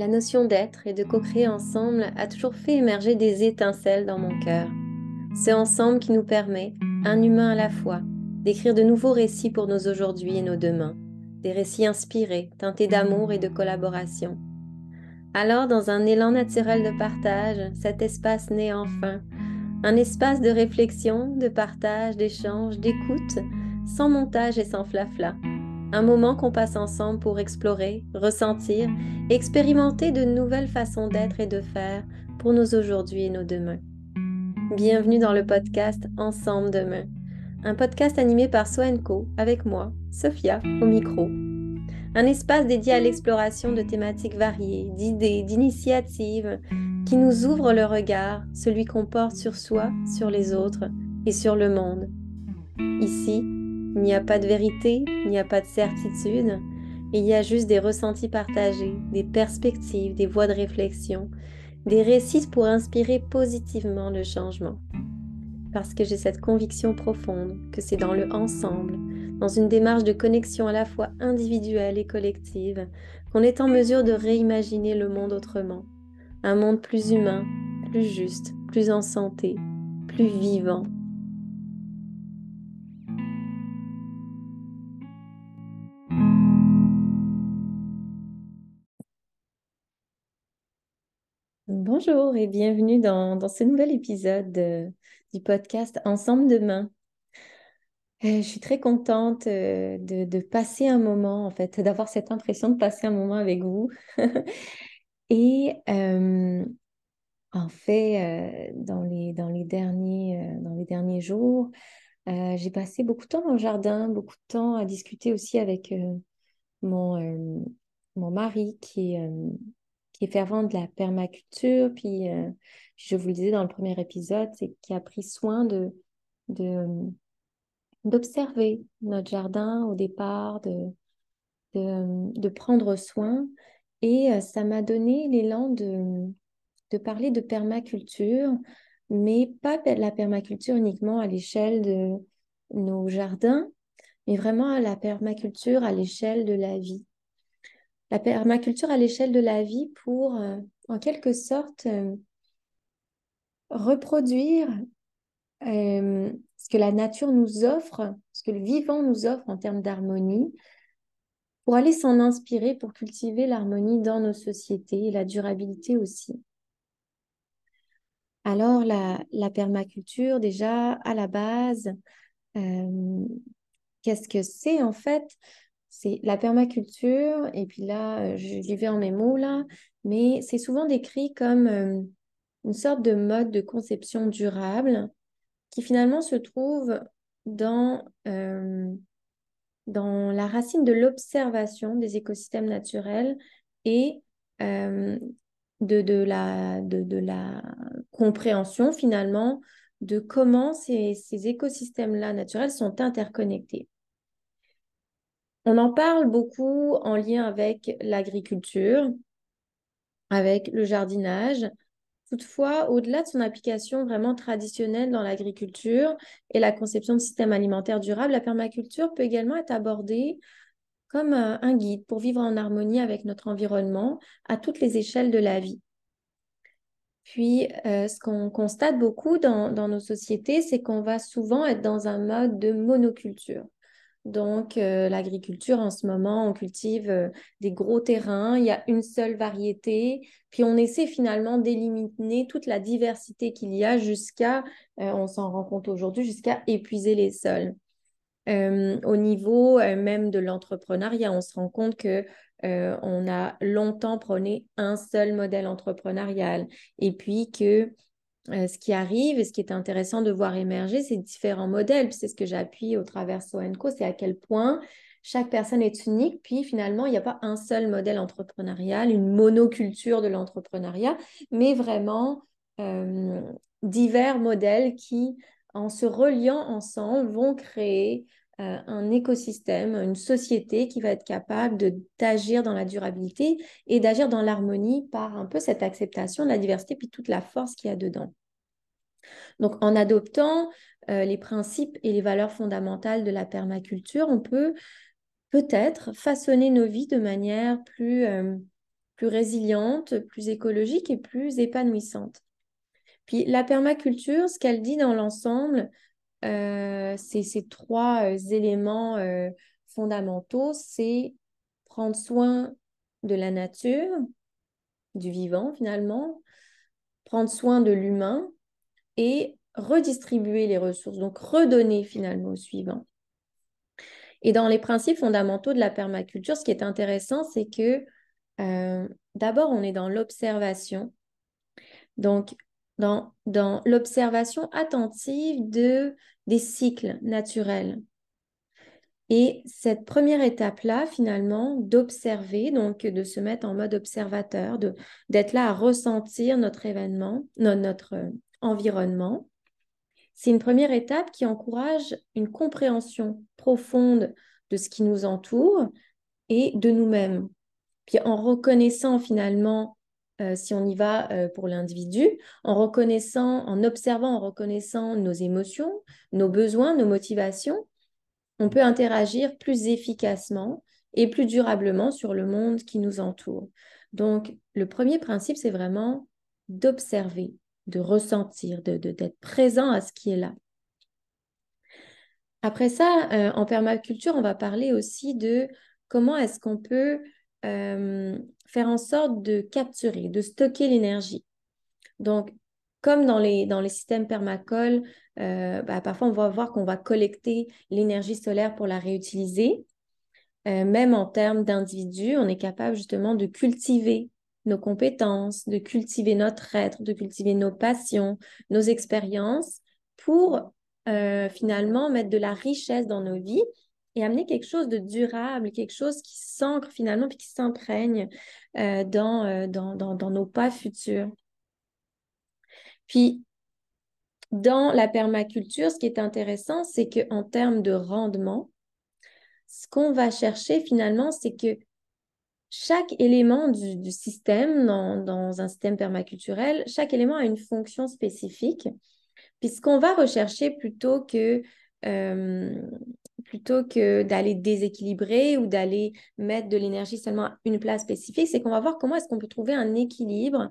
la notion d'être et de co-créer ensemble a toujours fait émerger des étincelles dans mon cœur. C'est ensemble qui nous permet, un humain à la fois, d'écrire de nouveaux récits pour nos aujourd'hui et nos demain, des récits inspirés, teintés d'amour et de collaboration. Alors, dans un élan naturel de partage, cet espace naît enfin, un espace de réflexion, de partage, d'échange, d'écoute, sans montage et sans flafla. Un moment qu'on passe ensemble pour explorer, ressentir, expérimenter de nouvelles façons d'être et de faire pour nos aujourd'hui et nos demain. Bienvenue dans le podcast Ensemble demain, un podcast animé par Soenco avec moi, Sophia, au micro. Un espace dédié à l'exploration de thématiques variées, d'idées, d'initiatives qui nous ouvrent le regard, celui qu'on porte sur soi, sur les autres et sur le monde. Ici, il n'y a pas de vérité, il n'y a pas de certitude, il y a juste des ressentis partagés, des perspectives, des voies de réflexion, des récits pour inspirer positivement le changement. Parce que j'ai cette conviction profonde que c'est dans le ensemble, dans une démarche de connexion à la fois individuelle et collective, qu'on est en mesure de réimaginer le monde autrement. Un monde plus humain, plus juste, plus en santé, plus vivant, Bonjour et bienvenue dans, ce nouvel épisode du podcast Ensemble demain. Euh, je suis très contente euh, de, passer un moment, en fait, d'avoir cette impression de passer un moment avec vous. et euh, en fait, dans les, dans les, derniers, dans les derniers jours, j'ai passé beaucoup de temps dans le jardin, beaucoup de temps à discuter aussi avec mon, mon mari qui est qui fervent de la permaculture, euh, puis je vous le disais dans le premier épisode, c'est qui a pris soin de, d'observer notre jardin au départ, de, de, prendre soin. Et euh, ça m'a donné l'élan de, de parler de permaculture, mais pas la permaculture uniquement à l'échelle de nos jardins, mais vraiment à la permaculture à l'échelle de la vie la permaculture à l'échelle de la vie pour, euh, en quelque sorte, euh, reproduire euh, ce que la nature nous offre, ce que le vivant nous offre en termes d'harmonie, pour aller s'en inspirer, pour cultiver l'harmonie dans nos sociétés et la durabilité aussi. Alors, la, la permaculture, déjà, à la base, qu'est-ce que c'est en fait? C'est la permaculture, et puis là, euh, j'y vais en mes mots mais c'est souvent décrit comme euh, une sorte de mode de conception durable qui finalement se trouve dans, euh, la racine de l'observation des écosystèmes naturels et de, la, de, la compréhension finalement de comment ces écosystèmes-là naturels sont interconnectés. On en parle beaucoup en lien avec l'agriculture, avec le jardinage. Toutefois, au-delà de son application vraiment traditionnelle dans l'agriculture et la conception de systèmes alimentaires durables, la permaculture peut également être abordée comme euh, un guide pour vivre en harmonie avec notre environnement à toutes les échelles de la vie. Puis, euh, ce qu'on constate beaucoup dans nos sociétés, c'est qu'on va souvent être dans un mode de monoculture. Donc, euh, l'agriculture, en ce moment, on cultive euh, des gros terrains, il y a une seule variété, puis on essaie finalement d'éliminer toute la diversité qu'il y a jusqu'à, euh, on s'en rend compte aujourd'hui, jusqu'à épuiser les sols. au niveau même de l'entrepreneuriat, on se rend compte que on a longtemps prôné un seul modèle entrepreneurial. Et puis que euh, ce qui arrive et ce qui est intéressant de voir émerger, c'est différents modèles. C'est ce que j'appuie au travers Soenco, c'est à quel point chaque personne est unique. Puis finalement, il n'y a pas un seul modèle entrepreneurial, une monoculture de l'entrepreneuriat, mais vraiment euh, divers modèles qui, en se reliant ensemble, vont créer euh, un écosystème, une société qui va être capable d'agir dans la durabilité et d'agir dans l'harmonie par un peu cette acceptation de la diversité puis toute la force qu'il y a dedans. Donc, en adoptant euh, les principes et les valeurs fondamentales de la permaculture, on peut peut-être façonner nos vies de manière plus, euh, plus résiliente, plus écologique et plus épanouissante. Puis la permaculture, ce qu'elle dit dans l'ensemble, euh, c'est ces trois éléments fondamentaux, c'est prendre soin de la nature, du vivant finalement, prendre soin de l'humain et redistribuer les ressources, donc redonner finalement au suivant. Et dans les principes fondamentaux de la permaculture, ce qui est intéressant, c'est que euh, d'abord, on est dans l'observation. Donc, dans, dans l'observation attentive de, des cycles naturels. Et cette première étape-là, finalement, d'observer, donc de se mettre en mode observateur, d'être là à ressentir notre événement, notre euh, environnement, c'est une première étape qui encourage une compréhension profonde de ce qui nous entoure et de nous-mêmes. Puis en reconnaissant finalement, euh, si on y va euh, pour l'individu, en reconnaissant, en observant, en reconnaissant nos émotions, nos besoins, nos motivations, on peut interagir plus efficacement et plus durablement sur le monde qui nous entoure. Donc, le premier principe, c'est vraiment d'observer, de ressentir, d'être de, d'être présent à ce qui est là. Après ça, euh, en permaculture, on va parler aussi de comment est-ce qu'on peut euh, faire en sorte de capturer, de stocker l'énergie. Donc, comme dans les, dans les systèmes permacoles, euh, bah, parfois on va voir qu'on va collecter l'énergie solaire pour la réutiliser. Même en termes d'individus, on est capable justement de cultiver nos compétences, de cultiver notre être, de cultiver nos passions, nos expériences pour euh, finalement mettre de la richesse dans nos vies et amener quelque chose de durable, quelque chose qui s'ancre finalement puis qui s'imprègne dans, dans, dans nos pas futurs. Puis, dans la permaculture, ce qui est intéressant, c'est qu'en termes de rendement, ce qu'on va chercher finalement, c'est que chaque élément du, système, dans, un système permaculturel, chaque élément a une fonction spécifique. Puis ce qu'on va rechercher plutôt que, euh, plutôt que d'aller déséquilibrer ou d'aller mettre de l'énergie seulement à une place spécifique, c'est qu'on va voir comment est-ce qu'on peut trouver un équilibre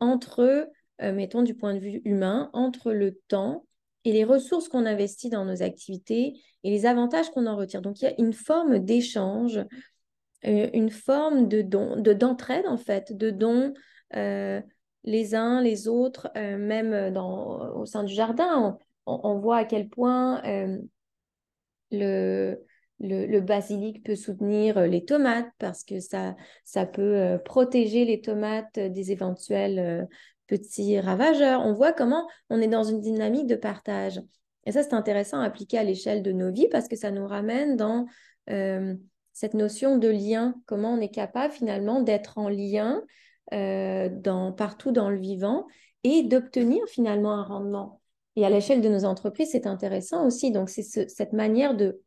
entre euh, mettons du point de vue humain, entre le temps et les ressources qu'on investit dans nos activités et les avantages qu'on en retire. Donc, il y a une forme d'échange, une forme de don, de d'entraide en fait, de dons euh, les uns les autres, même dans, au sein du jardin. On, voit à quel point le, le, basilic peut soutenir les tomates parce que ça, ça peut protéger les tomates des éventuels petits ravageurs. On voit comment on est dans une dynamique de partage. Et ça, c'est intéressant à appliquer à l'échelle de nos vies parce que ça nous ramène dans euh, cette notion de lien, comment on est capable finalement d'être en lien euh, partout dans le vivant et d'obtenir finalement un rendement. Et à l'échelle de nos entreprises, c'est intéressant aussi. Donc, c'est cette manière de,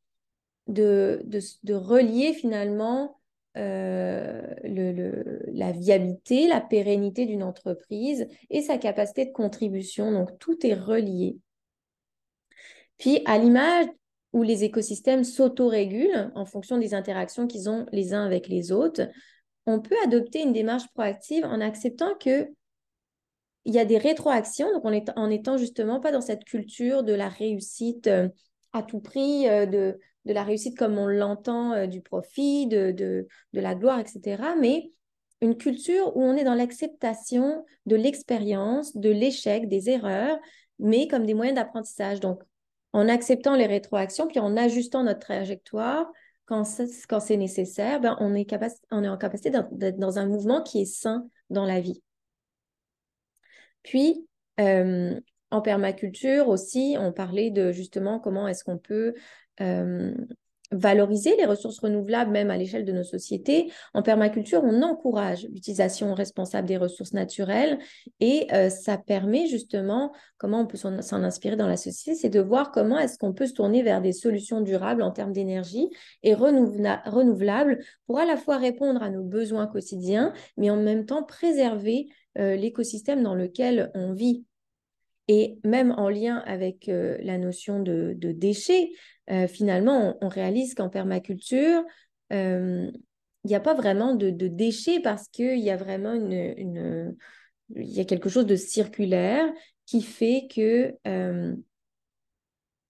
relier finalement euh, la viabilité, la pérennité d'une entreprise et sa capacité de contribution. Donc, tout est relié. Puis, à l'image où les écosystèmes s'autorégulent en fonction des interactions qu'ils ont les uns avec les autres, on peut adopter une démarche proactive en acceptant que il y a des rétroactions, donc en, en étant justement pas dans cette culture de la réussite euh, à tout prix, euh, de, de la réussite comme on l'entend, euh, du profit, de, de, la gloire, etc. Mais une culture où on est dans l'acceptation de l'expérience, de l'échec, des erreurs, mais comme des moyens d'apprentissage. Donc, en acceptant les rétroactions, puis en ajustant notre trajectoire, quand c'est nécessaire, ben on, est on est en capacité d'être dans un mouvement qui est sain dans la vie. Puis, en permaculture aussi, on parlait de justement comment est-ce qu'on peut valoriser les ressources renouvelables, même à l'échelle de nos sociétés. En permaculture, on encourage l'utilisation responsable des ressources naturelles et euh, ça permet justement, comment on peut s'en inspirer dans la société, c'est de voir comment est-ce qu'on peut se tourner vers des solutions durables en termes d'énergie et renouvelables pour à la fois répondre à nos besoins quotidiens, mais en même temps préserver euh, l'écosystème dans lequel on vit. Et même en lien avec la notion de, déchets, euh, finalement, on, réalise qu'en permaculture, euh, il n'y a pas vraiment de, déchets parce qu'il y a vraiment une, y a quelque chose de circulaire qui fait que euh,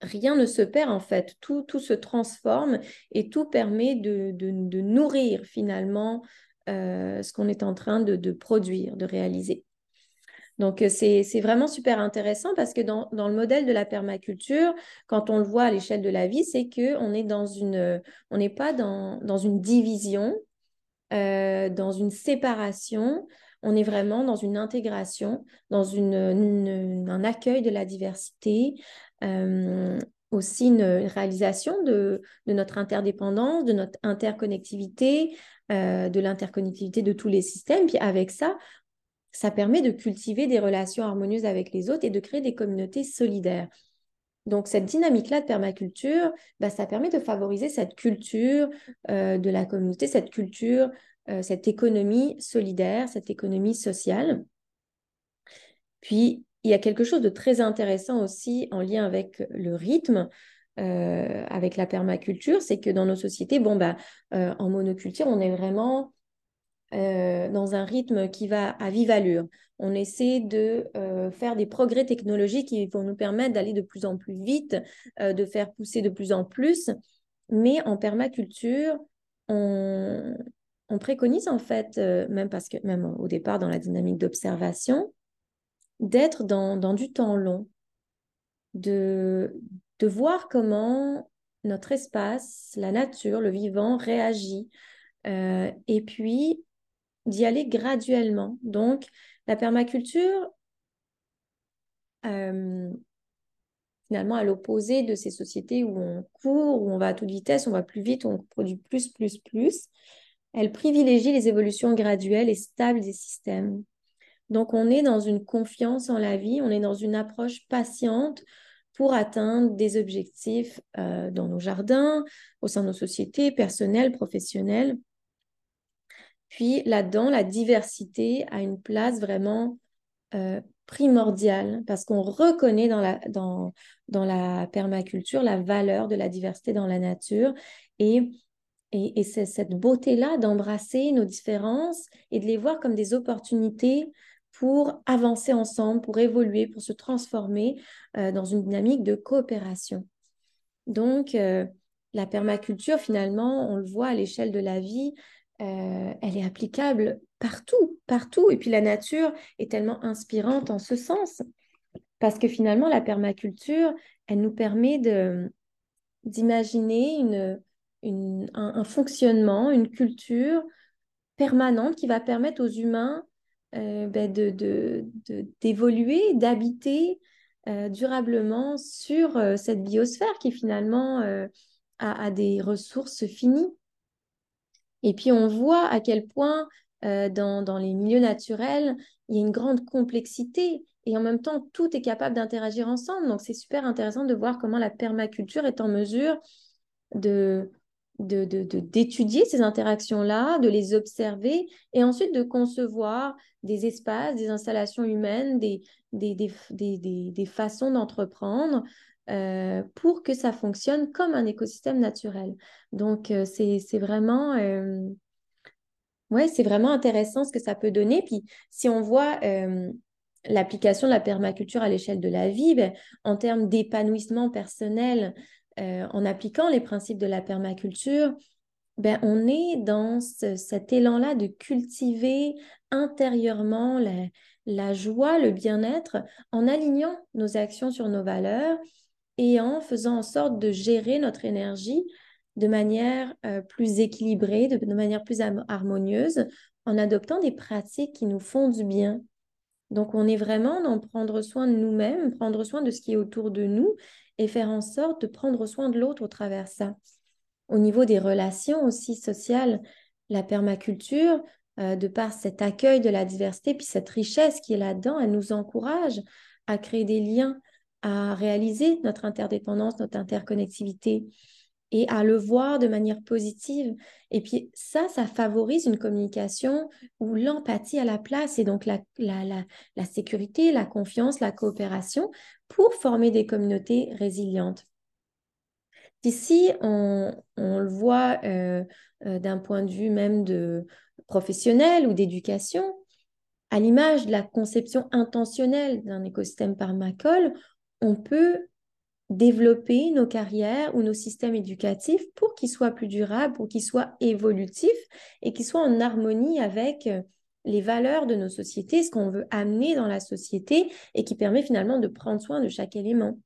rien ne se perd en fait, tout, tout se transforme et tout permet de, nourrir finalement euh, ce qu'on est en train de, produire, de réaliser. Donc, euh, c'est vraiment super intéressant parce que dans, le modèle de la permaculture, quand on le voit à l'échelle de la vie, c'est qu'on dans on n'est pas dans, dans, une division, euh, dans une séparation, on est vraiment dans une intégration, dans une, un accueil de la diversité, euh, aussi une réalisation de, de, notre interdépendance, de notre interconnectivité, de l'interconnectivité de tous les systèmes. Puis avec ça, ça permet de cultiver des relations harmonieuses avec les autres et de créer des communautés solidaires. Donc, cette dynamique-là de permaculture, bah, ça permet de favoriser cette culture euh, de la communauté, cette culture, euh, cette économie solidaire, cette économie sociale. Puis, il y a quelque chose de très intéressant aussi en lien avec le rythme, euh, avec la permaculture, c'est que dans nos sociétés, bon, bah, en monoculture, on est vraiment euh, dans un rythme qui va à vive allure. On essaie de euh, faire des progrès technologiques qui vont nous permettre d'aller de plus en plus vite, euh, de faire pousser de plus en plus. Mais en permaculture, on, préconise en fait, même parce que même au départ dans la dynamique d'observation, d'être dans, dans, du temps long, de, de voir comment notre espace, la nature, le vivant réagit. et puis d'y aller graduellement. Donc, la permaculture, euh, finalement, à l'opposé de ces sociétés où on court, où on va à toute vitesse, on va plus vite, on produit plus, plus, plus, elle privilégie les évolutions graduelles et stables des systèmes. Donc, on est dans une confiance en la vie, on est dans une approche patiente pour atteindre des objectifs euh, dans nos jardins, au sein de nos sociétés, personnelles, professionnelles. Puis là-dedans, la diversité a une place vraiment euh, primordiale parce qu'on reconnaît dans la, dans, dans la permaculture la valeur de la diversité dans la nature et, et, c'est cette beauté-là d'embrasser nos différences et de les voir comme des opportunités pour avancer ensemble, pour évoluer, pour se transformer euh, dans une dynamique de coopération. Donc, euh, la permaculture, finalement, on le voit à l'échelle de la vie, euh, elle est applicable partout, partout. Et puis la nature est tellement inspirante en ce sens, parce que finalement, la permaculture, elle nous permet d'imaginer une, un, fonctionnement, une culture permanente qui va permettre aux humains euh, ben de, d'évoluer, d'habiter euh, durablement sur cette biosphère qui finalement a, des ressources finies. Et puis on voit à quel point euh, dans, les milieux naturels, il y a une grande complexité et en même temps, tout est capable d'interagir ensemble. Donc c'est super intéressant de voir comment la permaculture est en mesure de d'étudier ces interactions-là, de les observer et ensuite de concevoir des espaces, des installations humaines, des, des, des façons d'entreprendre euh, pour que ça fonctionne comme un écosystème naturel. Donc, euh, c'est vraiment, euh, c'est vraiment intéressant ce que ça peut donner. Puis, si on voit l'application de la permaculture à l'échelle de la vie, ben, en termes d'épanouissement personnel, en appliquant les principes de la permaculture, ben, on est dans cet élan-là de cultiver intérieurement la, joie, le bien-être, en alignant nos actions sur nos valeurs et en faisant en sorte de gérer notre énergie de manière euh, plus équilibrée, de, manière plus harmonieuse, en adoptant des pratiques qui nous font du bien. Donc, on est vraiment dans prendre soin de nous-mêmes, prendre soin de ce qui est autour de nous et faire en sorte de prendre soin de l'autre au travers ça. Au niveau des relations aussi sociales, la permaculture, euh, de par cet accueil de la diversité, puis cette richesse qui est là-dedans, elle nous encourage à créer des liens à réaliser notre interdépendance, notre interconnectivité et à le voir de manière positive. Et puis ça, ça favorise une communication où l'empathie a la place et donc la, la, la, la, sécurité, la confiance, la coopération pour former des communautés résilientes. Ici, on, le voit euh, euh, d'un point de vue même de professionnel ou d'éducation, à l'image de la conception intentionnelle d'un écosystème permacole, on peut développer nos carrières ou nos systèmes éducatifs pour qu'ils soient plus durables, pour qu'ils soient évolutifs et qu'ils soient en harmonie avec euh, les valeurs de nos sociétés, ce qu'on veut amener dans la société et qui permet finalement de prendre soin de chaque élément.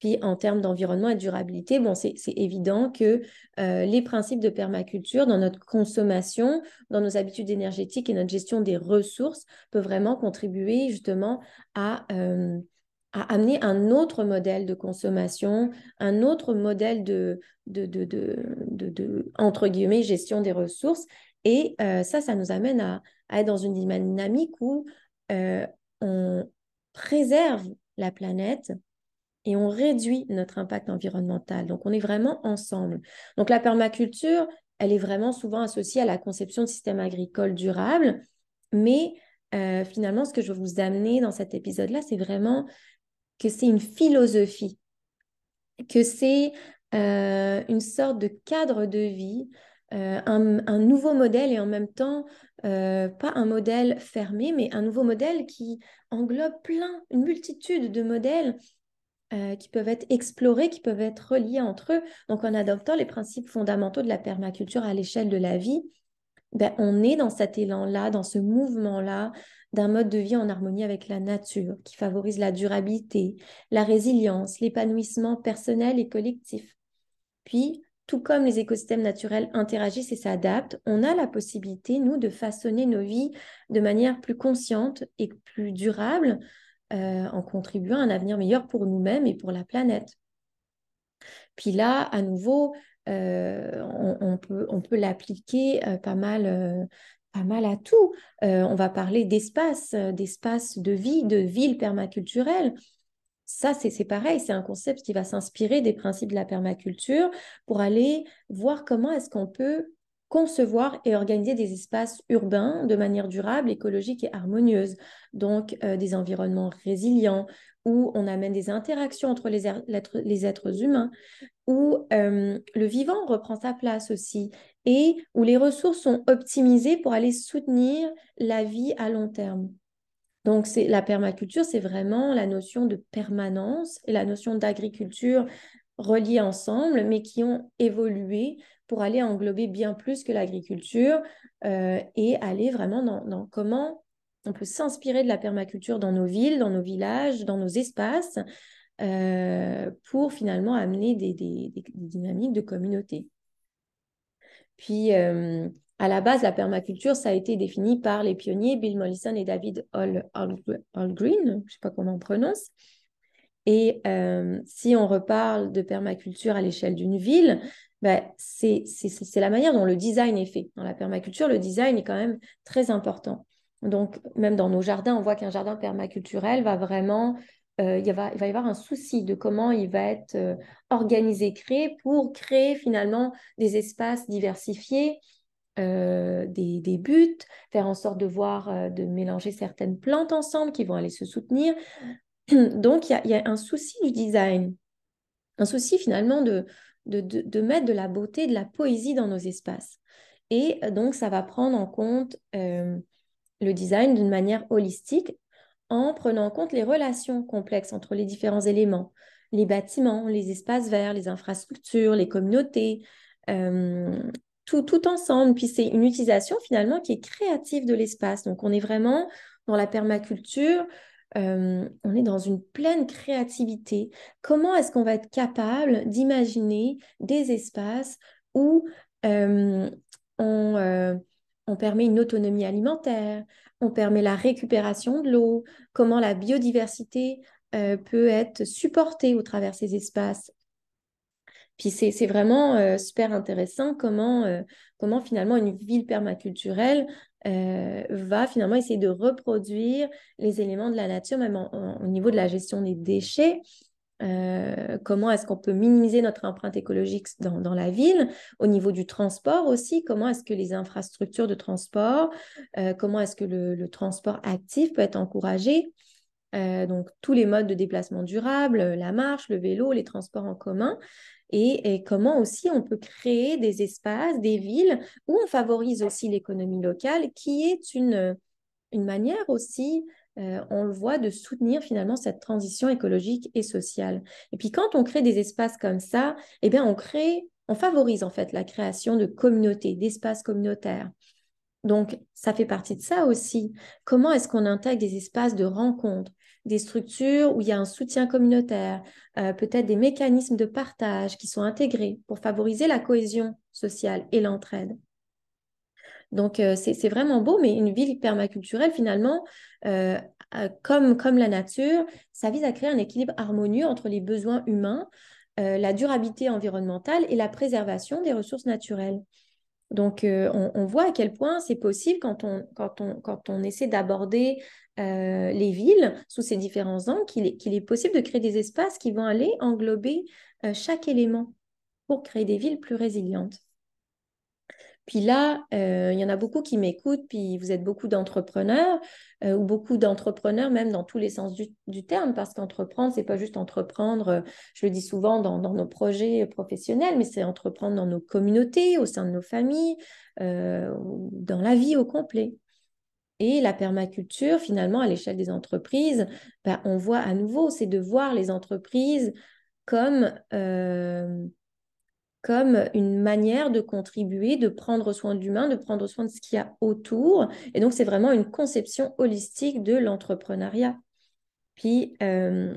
Puis en termes d'environnement et de durabilité, bon, c'est évident que euh, les principes de permaculture dans notre consommation, dans nos habitudes énergétiques et notre gestion des ressources peuvent vraiment contribuer justement à, euh, à amener un autre modèle de consommation, un autre modèle de, de, de, de, entre guillemets, gestion des ressources. Et euh, ça, ça nous amène à, être dans une dynamique où on préserve la planète, et on réduit notre impact environnemental. Donc, on est vraiment ensemble. Donc, la permaculture, elle est vraiment souvent associée à la conception de systèmes agricoles durables, mais euh, finalement, ce que je veux vous amener dans cet épisode-là, c'est vraiment que c'est une philosophie, que c'est euh, une sorte de cadre de vie, euh, un, nouveau modèle et en même temps, pas un modèle fermé, mais un nouveau modèle qui englobe plein, une multitude de modèles euh, qui peuvent être explorés, qui peuvent être reliés entre eux. Donc, en adoptant les principes fondamentaux de la permaculture à l'échelle de la vie, ben, on est dans cet élan-là, dans ce mouvement-là d'un mode de vie en harmonie avec la nature, qui favorise la durabilité, la résilience, l'épanouissement personnel et collectif. Puis, tout comme les écosystèmes naturels interagissent et s'adaptent, on a la possibilité, nous, de façonner nos vies de manière plus consciente et plus durable euh, en contribuant à un avenir meilleur pour nous-mêmes et pour la planète. Puis là, à nouveau, euh, on, peut, on peut l'appliquer euh, pas mal pas mal à tout. on va parler d'espace, d'espace de vie, de ville permaculturelle. Ça, c'est pareil, c'est un concept qui va s'inspirer des principes de la permaculture pour aller voir comment est-ce qu'on peut concevoir et organiser des espaces urbains de manière durable, écologique et harmonieuse. Donc, euh, des environnements résilients où on amène des interactions entre les, les êtres humains, où euh, le vivant reprend sa place aussi et où les ressources sont optimisées pour aller soutenir la vie à long terme. Donc, la permaculture, c'est vraiment la notion de permanence et la notion d'agriculture reliées ensemble, mais qui ont évolué pour aller englober bien plus que l'agriculture euh, et aller vraiment dans, comment on peut s'inspirer de la permaculture dans nos villes, dans nos villages, dans nos espaces, euh, pour finalement amener des, dynamiques de communauté. Puis, euh, à la base, la permaculture, ça a été défini par les pionniers Bill Mollison et David Allgreen, je ne sais pas comment on prononce. Et si on reparle de permaculture à l'échelle d'une ville, ben, c'est la manière dont le design est fait. Dans la permaculture, le design est quand même très important. Donc, même dans nos jardins, on voit qu'un jardin permaculturel va vraiment, il, va, il va y avoir un souci de comment il va être organisé, créé pour créer finalement des espaces diversifiés, des, des, buts, faire en sorte de voir, de mélanger certaines plantes ensemble qui vont aller se soutenir. Donc, il y, a un souci du design, un souci finalement de, mettre de la beauté, de la poésie dans nos espaces. Et euh, donc, ça va prendre en compte euh, le design d'une manière holistique en prenant en compte les relations complexes entre les différents éléments, les bâtiments, les espaces verts, les infrastructures, les communautés, euh, tout, tout ensemble. Puis c'est une utilisation finalement qui est créative de l'espace. Donc on est vraiment dans la permaculture, on est dans une pleine créativité. Comment est-ce qu'on va être capable d'imaginer des espaces où on, permet une autonomie alimentaire, on permet la récupération de l'eau, comment la biodiversité peut être supportée au travers ces espaces? Puis c'est vraiment super intéressant comment, comment finalement une ville permaculturelle euh, va finalement essayer de reproduire les éléments de la nature, même au niveau de la gestion des déchets. Euh, comment est-ce qu'on peut minimiser notre empreinte écologique dans, la ville, au niveau du transport aussi, comment est-ce que les infrastructures de transport, euh, comment est-ce que le, transport actif peut être encouragé? Donc tous les modes de déplacement durable, la marche, le vélo, les transports en commun, et, comment aussi on peut créer des espaces, des villes où on favorise aussi l'économie locale, qui est une, une manière aussi, euh, on le voit, de soutenir finalement cette transition écologique et sociale. Et puis quand on crée des espaces comme ça, eh bien on crée, on favorise en fait la création de communautés, d'espaces communautaires. Donc, ça fait partie de ça aussi. Comment est-ce qu'on intègre des espaces de rencontre, des structures où il y a un soutien communautaire, euh, peut-être des mécanismes de partage qui sont intégrés pour favoriser la cohésion sociale et l'entraide. Donc, euh, c'est vraiment beau, mais une ville permaculturelle, finalement, euh, comme, comme la nature, ça vise à créer un équilibre harmonieux entre les besoins humains, la durabilité environnementale et la préservation des ressources naturelles. Donc, euh, on, voit à quel point c'est possible quand on, essaie d'aborder euh, les villes sous ces différents angles, qu'il est, qu'il est, possible de créer des espaces qui vont aller englober euh, chaque élément pour créer des villes plus résilientes. Puis là, euh, il y en a beaucoup qui m'écoutent, puis vous êtes beaucoup d'entrepreneurs, euh, ou beaucoup d'entrepreneurs même dans tous les sens du, terme, parce qu'entreprendre, c'est pas juste entreprendre, euh, je le dis souvent dans, nos projets professionnels, mais c'est entreprendre dans nos communautés, au sein de nos familles, dans la vie au complet. Et la permaculture, finalement, à l'échelle des entreprises, ben, on voit à nouveau, c'est de voir les entreprises comme comme une manière de contribuer, de prendre soin de l'humain, de prendre soin de ce qu'il y a autour. Et donc, c'est vraiment une conception holistique de l'entrepreneuriat. Puis, euh,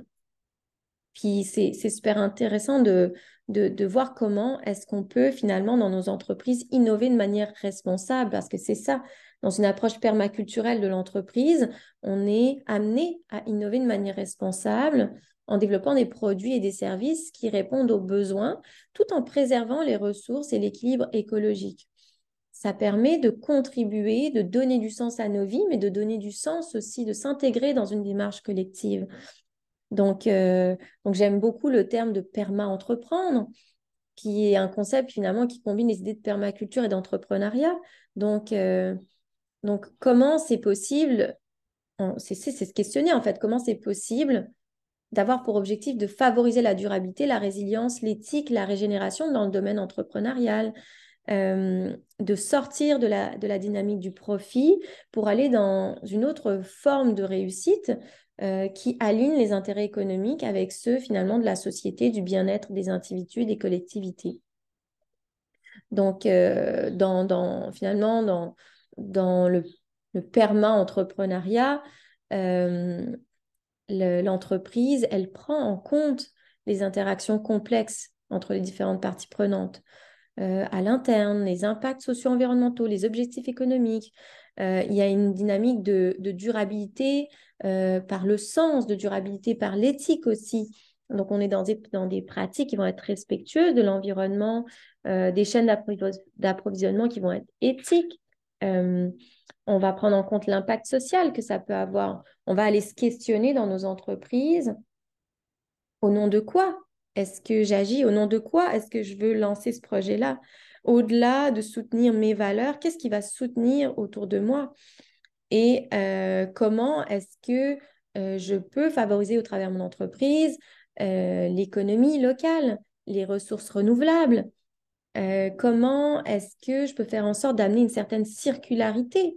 puis c'est super intéressant de, de, de voir comment est-ce qu'on peut finalement dans nos entreprises innover de manière responsable, parce que c'est ça, dans une approche permaculturelle de l'entreprise, on est amené à innover de manière responsable en développant des produits et des services qui répondent aux besoins tout en préservant les ressources et l'équilibre écologique. Ça permet de contribuer, de donner du sens à nos vies, mais de donner du sens aussi, de s'intégrer dans une démarche collective. Donc, euh, donc j'aime beaucoup le terme de perma-entreprendre, qui est un concept finalement qui combine les idées de permaculture et d'entrepreneuriat. Donc, euh, donc, comment c'est possible C'est se questionner en fait, comment c'est possible d'avoir pour objectif de favoriser la durabilité, la résilience, l'éthique, la régénération dans le domaine entrepreneurial, euh, de sortir de la, de la dynamique du profit pour aller dans une autre forme de réussite euh, qui aligne les intérêts économiques avec ceux finalement de la société, du bien-être des individus, des collectivités. Donc, euh, dans, dans, finalement, dans, dans le, le perma-entrepreneuriat, l'entreprise, elle prend en compte les interactions complexes entre les différentes parties prenantes. Euh, à l'interne, les impacts socio-environnementaux, les objectifs économiques. Euh, il y a une dynamique de, durabilité euh, par le sens, de durabilité par l'éthique aussi. Donc, on est dans des, dans des pratiques qui vont être respectueuses de l'environnement, des chaînes d'approvisionnement qui vont être éthiques on va prendre en compte l'impact social que ça peut avoir. On va aller se questionner dans nos entreprises. Au nom de quoi est-ce que j'agis? Au nom de quoi est-ce que je veux lancer ce projet-là? Au-delà de soutenir mes valeurs, qu'est-ce qui va soutenir autour de moi? Et euh, comment est-ce que euh, je peux favoriser au travers de mon entreprise euh, l'économie locale, les ressources renouvelables? Comment est-ce que je peux faire en sorte d'amener une certaine circularité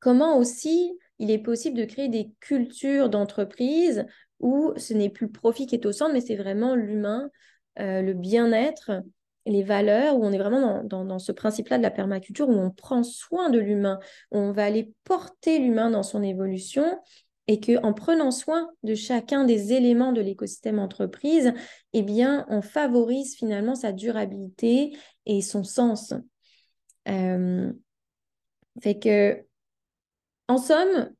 Comment aussi il est possible de créer des cultures d'entreprise où ce n'est plus le profit qui est au centre, mais c'est vraiment l'humain, euh, le bien-être, les valeurs, où on est vraiment dans, ce principe-là de la permaculture, où on prend soin de l'humain, où on va aller porter l'humain dans son évolution et qu'en prenant soin de chacun des éléments de l'écosystème entreprise, eh bien, on favorise finalement sa durabilité et son sens. Euh, fait que en somme,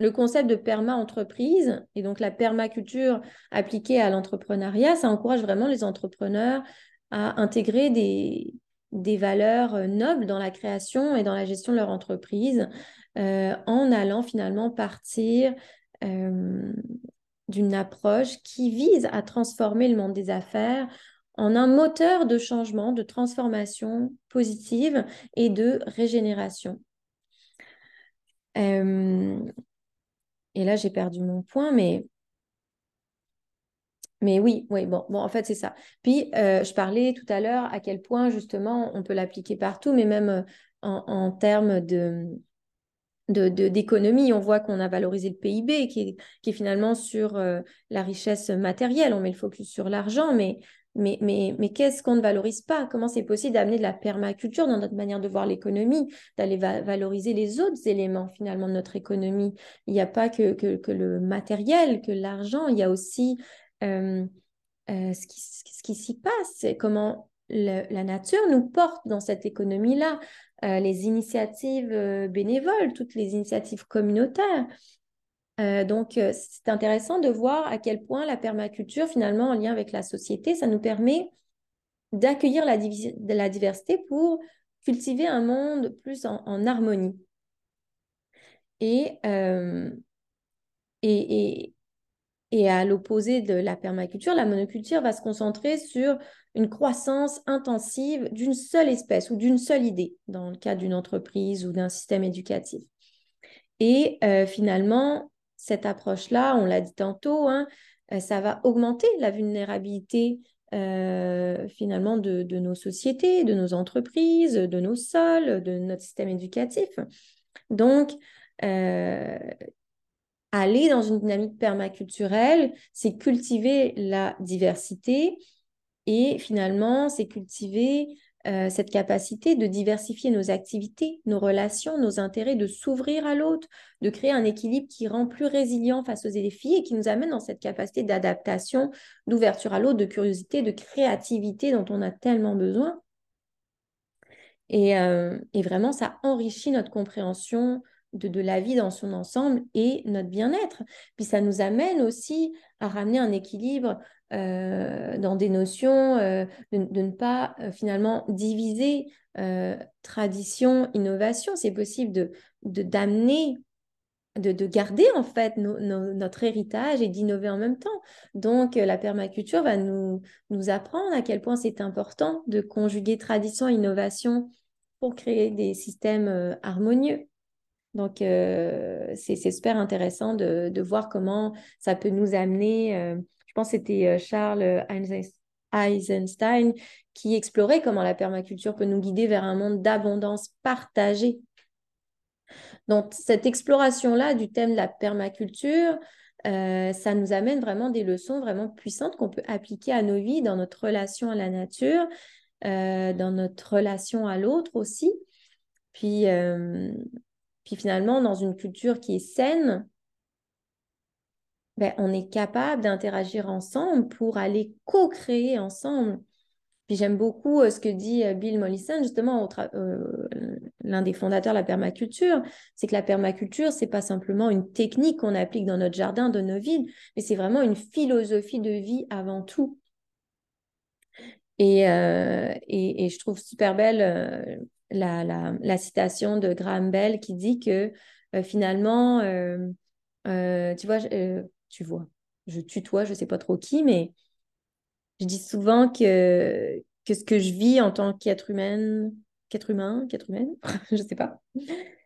le concept de perma-entreprise et donc la permaculture appliquée à l'entrepreneuriat, ça encourage vraiment les entrepreneurs à intégrer des, valeurs euh, nobles dans la création et dans la gestion de leur entreprise euh, en allant finalement partir euh, d'une approche qui vise à transformer le monde des affaires en un moteur de changement, de transformation positive et de régénération. Et là, j'ai perdu mon point, mais mais oui, oui, bon, bon, en fait, c'est ça. Puis, euh, je parlais tout à l'heure à quel point, justement, on peut l'appliquer partout, mais même euh, en, termes de, d'économie, de, on voit qu'on a valorisé le PIB, qui est, qui est finalement sur euh, la richesse matérielle. On met le focus sur l'argent, mais, mais, mais, mais qu'est-ce qu'on ne valorise pas? Comment c'est possible d'amener de la permaculture dans notre manière de voir l'économie, d'aller valoriser les autres éléments, finalement, de notre économie? Il n'y a pas que, que, que le matériel, que l'argent, il y a aussi euh, euh, ce qui, ce qui s'y passe, comment la nature nous porte dans cette économie-là, euh, les initiatives bénévoles, toutes les initiatives communautaires. Donc, c'est intéressant de voir à quel point la permaculture, finalement, en lien avec la société, ça nous permet d'accueillir la, diversité pour cultiver un monde plus en, harmonie. Et, et, à l'opposé de la permaculture, la monoculture va se concentrer sur une croissance intensive d'une seule espèce ou d'une seule idée, dans le cas d'une entreprise ou d'un système éducatif. Et euh, finalement, cette approche-là, on l'a dit tantôt, hein, euh, ça va augmenter la vulnérabilité euh, finalement de, de, nos sociétés, de nos entreprises, de nos sols, de notre système éducatif. Donc, aller dans une dynamique permaculturelle, c'est cultiver la diversité et finalement, c'est cultiver euh, cette capacité de diversifier nos activités, nos relations, nos intérêts, de s'ouvrir à l'autre, de créer un équilibre qui rend plus résilient face aux défis et qui nous amène dans cette capacité d'adaptation, d'ouverture à l'autre, de curiosité, de créativité dont on a tellement besoin. Et, euh, et vraiment, ça enrichit notre compréhension de, la vie dans son ensemble et notre bien-être. Puis ça nous amène aussi à ramener un équilibre euh, dans des notions, euh, de, ne pas euh, finalement diviser tradition, innovation. C'est possible de d'amener, de, de, garder en fait notre héritage et d'innover en même temps. Donc la permaculture va nous, nous apprendre à quel point c'est important de conjuguer tradition et innovation pour créer des systèmes harmonieux. Donc, c'est super intéressant de, voir comment ça peut nous amener. Je pense que c'était euh, Charles Eisenstein qui explorait comment la permaculture peut nous guider vers un monde d'abondance partagée. Donc, cette exploration-là du thème de la permaculture, ça nous amène vraiment des leçons vraiment puissantes qu'on peut appliquer à nos vies, dans notre relation à la nature, dans notre relation à l'autre aussi. Puis, puis finalement, dans une culture qui est saine, ben, on est capable d'interagir ensemble pour aller co-créer ensemble. Puis j'aime beaucoup euh, ce que dit euh, Bill Mollison, justement, euh, l'un des fondateurs de la permaculture, c'est que la permaculture, c'est pas simplement une technique qu'on applique dans notre jardin, de nos villes, mais c'est vraiment une philosophie de vie avant tout. Et, et, je trouve super belle la, citation de Graham Bell qui dit que finalement, tu vois, tu vois, je tutoie, je ne sais pas trop qui, mais je dis souvent que, que ce que je vis en tant qu'être humaine, qu'être humain, qu'être humaine, je ne sais pas,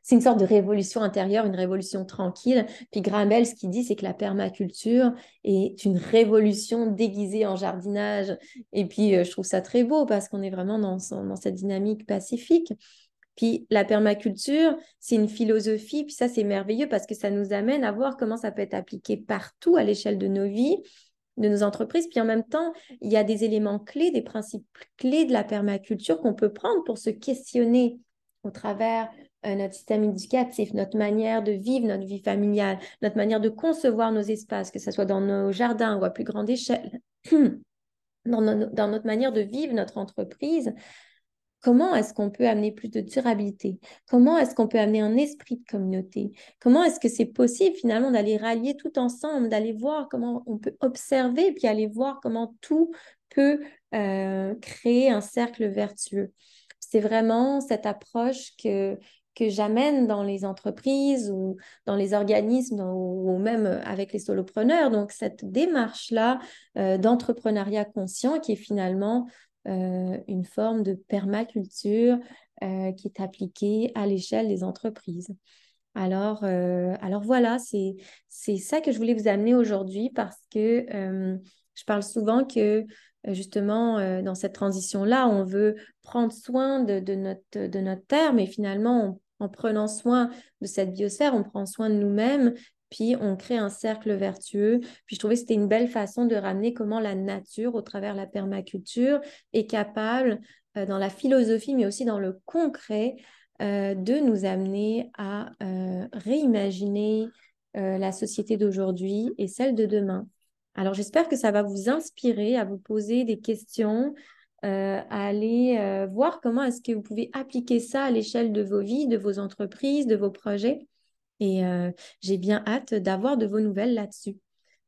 c'est une sorte de révolution intérieure, une révolution tranquille. Puis Graham ce qu'il dit, c'est que la permaculture est une révolution déguisée en jardinage. Et puis, euh, je trouve ça très beau parce qu'on est vraiment dans, dans cette dynamique pacifique. Puis la permaculture, c'est une philosophie, puis ça c'est merveilleux parce que ça nous amène à voir comment ça peut être appliqué partout à l'échelle de nos vies, de nos entreprises. Puis en même temps, il y a des éléments clés, des principes clés de la permaculture qu'on peut prendre pour se questionner au travers euh, notre système éducatif, notre manière de vivre notre vie familiale, notre manière de concevoir nos espaces, que ce soit dans nos jardins ou à plus grande échelle, dans, dans notre manière de vivre notre entreprise, Comment est-ce qu'on peut amener plus de durabilité? Comment est-ce qu'on peut amener un esprit de communauté? Comment est-ce que c'est possible finalement d'aller rallier tout ensemble, d'aller voir comment on peut observer, puis aller voir comment tout peut euh, créer un cercle vertueux? C'est vraiment cette approche que, que j'amène dans les entreprises ou dans les organismes ou, même avec les solopreneurs. Donc, cette démarche-là euh, d'entrepreneuriat conscient qui est finalement euh, une forme de permaculture euh, qui est appliquée à l'échelle des entreprises. Alors, alors voilà, c'est ça que je voulais vous amener aujourd'hui parce que je parle souvent que justement, dans cette transition-là, on veut prendre soin de, de, notre, de notre terre, mais finalement, en prenant soin de cette biosphère, on prend soin de nous-mêmes, puis on crée un cercle vertueux. Puis je trouvais que c'était une belle façon de ramener comment la nature, au travers la permaculture, est capable, dans la philosophie, mais aussi dans le concret, euh, de nous amener à euh, réimaginer euh, la société d'aujourd'hui et celle de demain. Alors j'espère que ça va vous inspirer à vous poser des questions, à aller voir comment est-ce que vous pouvez appliquer ça à l'échelle de vos vies, de vos entreprises, de vos projets. Et j'ai bien hâte d'avoir de vos nouvelles là-dessus.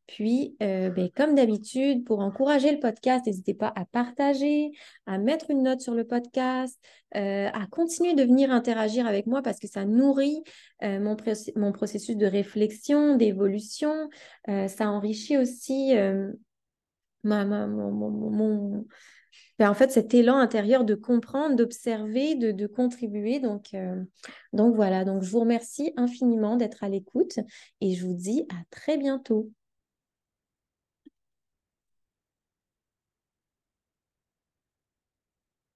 Puis, euh, ben, comme d'habitude, pour encourager le podcast, n'hésitez pas à partager, à mettre une note sur le podcast, euh, à continuer de venir interagir avec moi parce que ça nourrit euh, mon, mon, processus de réflexion, d'évolution. ça enrichit aussi ma, mon, ben, en fait, cet élan intérieur de comprendre, d'observer, de, contribuer. Donc, donc voilà, donc je vous remercie infiniment d'être à l'écoute et je vous dis à très bientôt.